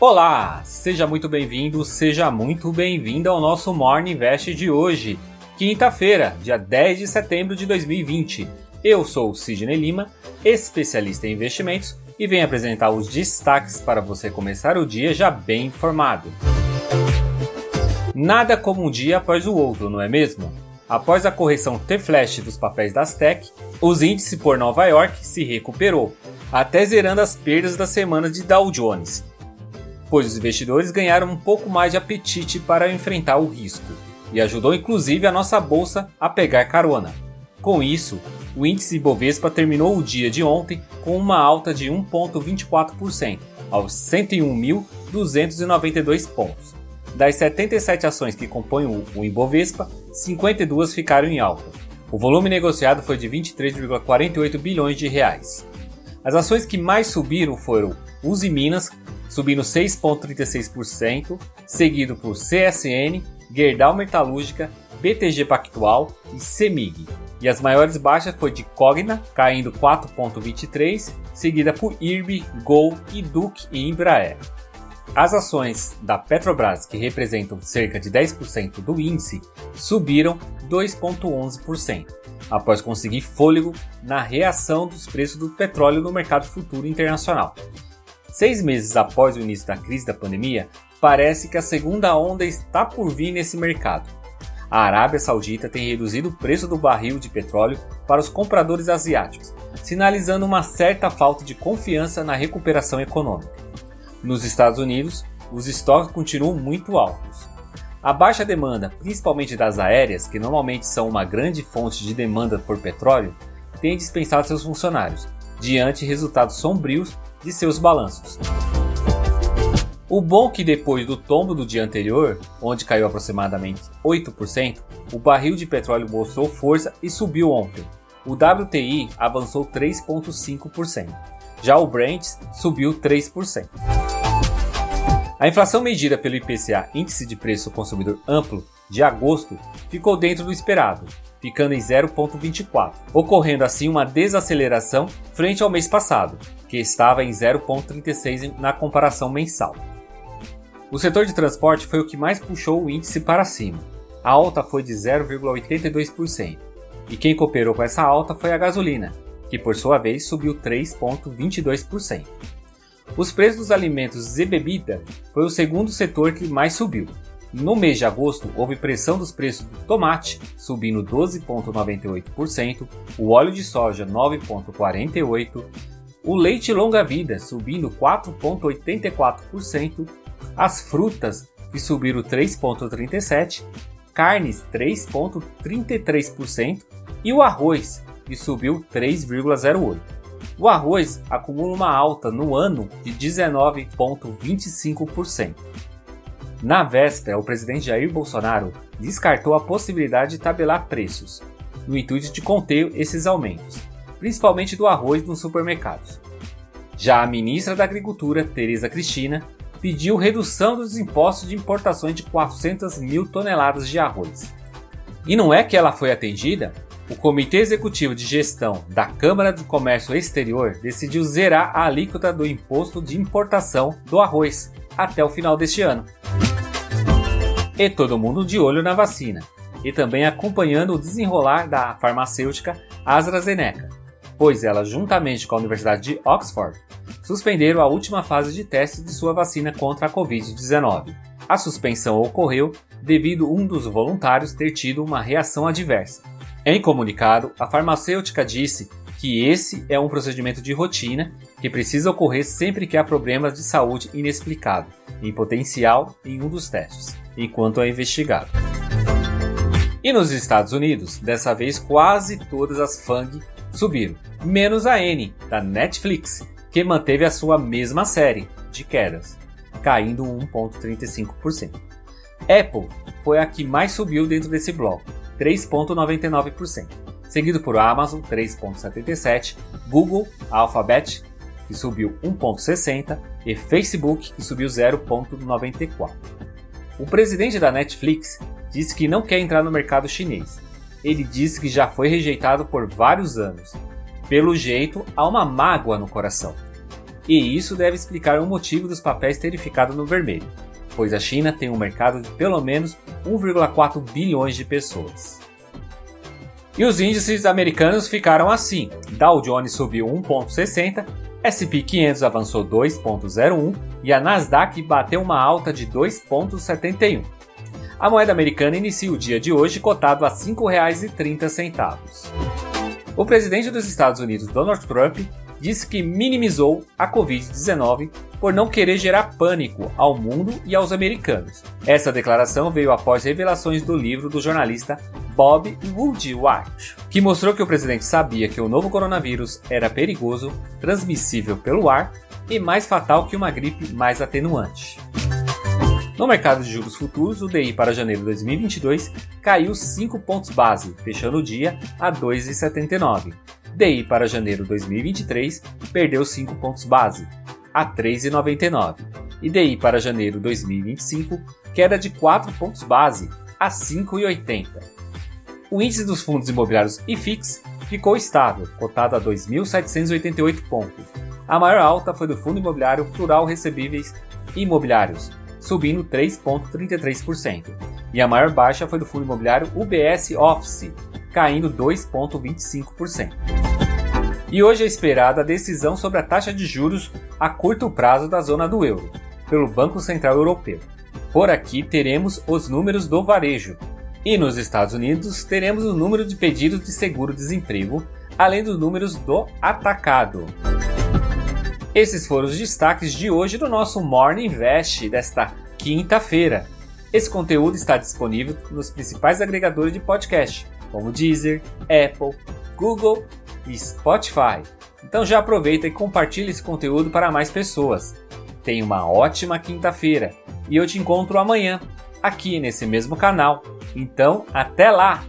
Olá, seja muito bem-vindo, seja muito bem-vinda ao nosso Morning Invest de hoje, quinta-feira, dia 10 de setembro de 2020. Eu sou Sidney Lima, especialista em investimentos, e venho apresentar os destaques para você começar o dia já bem informado. Nada como um dia após o outro, não é mesmo? Após a correção T-Flash dos papéis das Tech, os índices por Nova York se recuperou, até zerando as perdas da semana de Dow Jones, pois os investidores ganharam um pouco mais de apetite para enfrentar o risco, e ajudou inclusive a nossa bolsa a pegar carona. Com isso, o índice Ibovespa terminou o dia de ontem com uma alta de 1,24%, aos 101.292 pontos. Das 77 ações que compõem o Ibovespa, 52 ficaram em alta. O volume negociado foi de 23,48 bilhões de reais. As ações que mais subiram foram Uzi Minas, subindo 6,36%, seguido por CSN, Gerdau Metalúrgica, BTG Pactual e Semig. E as maiores baixas foi de Cogna, caindo 4,23%, seguida por IRB, Gol Duke e Embraer. As ações da Petrobras, que representam cerca de 10% do índice, subiram 2,11%, após conseguir fôlego na reação dos preços do petróleo no mercado futuro internacional. Seis meses após o início da crise da pandemia, parece que a segunda onda está por vir nesse mercado. A Arábia Saudita tem reduzido o preço do barril de petróleo para os compradores asiáticos, sinalizando uma certa falta de confiança na recuperação econômica. Nos Estados Unidos, os estoques continuam muito altos. A baixa demanda, principalmente das aéreas, que normalmente são uma grande fonte de demanda por petróleo, tem dispensado seus funcionários, diante resultados sombrios de seus balanços. O bom que depois do tombo do dia anterior, onde caiu aproximadamente 8%, o barril de petróleo mostrou força e subiu ontem. O WTI avançou 3,5%. Já o Brent subiu 3%. A inflação medida pelo IPCA, Índice de Preço Consumidor Amplo, de agosto, ficou dentro do esperado, ficando em 0,24, ocorrendo assim uma desaceleração frente ao mês passado, que estava em 0,36 na comparação mensal. O setor de transporte foi o que mais puxou o índice para cima. A alta foi de 0,82%. E quem cooperou com essa alta foi a gasolina, que por sua vez subiu 3,22%. Os preços dos alimentos e bebida foi o segundo setor que mais subiu. No mês de agosto, houve pressão dos preços do tomate, subindo 12,98%, o óleo de soja 9,48%, o leite longa-vida subindo 4,84%, as frutas, que subiram 3,37%, carnes 3,33% e o arroz, que subiu 3,08%. O arroz acumula uma alta no ano de 19,25%. Na véspera, o presidente Jair Bolsonaro descartou a possibilidade de tabelar preços, no intuito de conter esses aumentos, principalmente do arroz nos supermercados. Já a ministra da Agricultura, Tereza Cristina, pediu redução dos impostos de importações de 400 mil toneladas de arroz. E não é que ela foi atendida? O Comitê Executivo de Gestão da Câmara do Comércio Exterior decidiu zerar a alíquota do imposto de importação do arroz até o final deste ano. E todo mundo de olho na vacina, e também acompanhando o desenrolar da farmacêutica AstraZeneca, pois ela, juntamente com a Universidade de Oxford, suspenderam a última fase de teste de sua vacina contra a Covid-19. A suspensão ocorreu devido um dos voluntários ter tido uma reação adversa. Em comunicado, a farmacêutica disse que esse é um procedimento de rotina que precisa ocorrer sempre que há problemas de saúde inexplicado, em potencial em um dos testes, enquanto é investigado. E nos Estados Unidos, dessa vez quase todas as FANG subiram, menos a N, da Netflix, que manteve a sua mesma série de quedas, caindo 1,35%. Apple foi a que mais subiu dentro desse bloco, 3,99%, seguido por Amazon 3,77%, Google, Alphabet, que subiu 1,60% e Facebook, que subiu 0,94%. O presidente da Netflix disse que não quer entrar no mercado chinês. Ele disse que já foi rejeitado por vários anos pelo jeito, há uma mágoa no coração. E isso deve explicar o motivo dos papéis terem ficado no vermelho, pois a China tem um mercado de pelo menos 1,4 bilhões de pessoas. E os índices americanos ficaram assim: Dow Jones subiu 1,60, S&P 500 avançou 2,01 e a Nasdaq bateu uma alta de 2,71. A moeda americana inicia o dia de hoje cotado a R$ 5,30. O presidente dos Estados Unidos, Donald Trump, disse que minimizou a Covid-19 por não querer gerar pânico ao mundo e aos americanos. Essa declaração veio após revelações do livro do jornalista Bob Woodward, que mostrou que o presidente sabia que o novo coronavírus era perigoso, transmissível pelo ar e mais fatal que uma gripe mais atenuante. No mercado de juros futuros, o DI para janeiro de 2022 caiu 5 pontos base, fechando o dia a 2,79. DI para janeiro de 2023 perdeu 5 pontos base, a 3,99. E DI para janeiro de 2025 queda de 4 pontos base, a 5,80. O índice dos fundos imobiliários IFIX ficou estável, cotado a 2.788 pontos. A maior alta foi do Fundo Imobiliário Plural Recebíveis Imobiliários, subindo 3,33%. E a maior baixa foi do fundo imobiliário UBS Office, caindo 2,25%. E hoje é esperada a decisão sobre a taxa de juros a curto prazo da zona do euro, pelo Banco Central Europeu. Por aqui teremos os números do varejo. E nos Estados Unidos teremos o número de pedidos de seguro-desemprego, além dos números do atacado. Esses foram os destaques de hoje do nosso Morning Invest desta quinta-feira. Esse conteúdo está disponível nos principais agregadores de podcast, como Deezer, Apple, Google e Spotify. Então já aproveita e compartilhe esse conteúdo para mais pessoas. Tenha uma ótima quinta-feira e eu te encontro amanhã, aqui nesse mesmo canal. Então, até lá!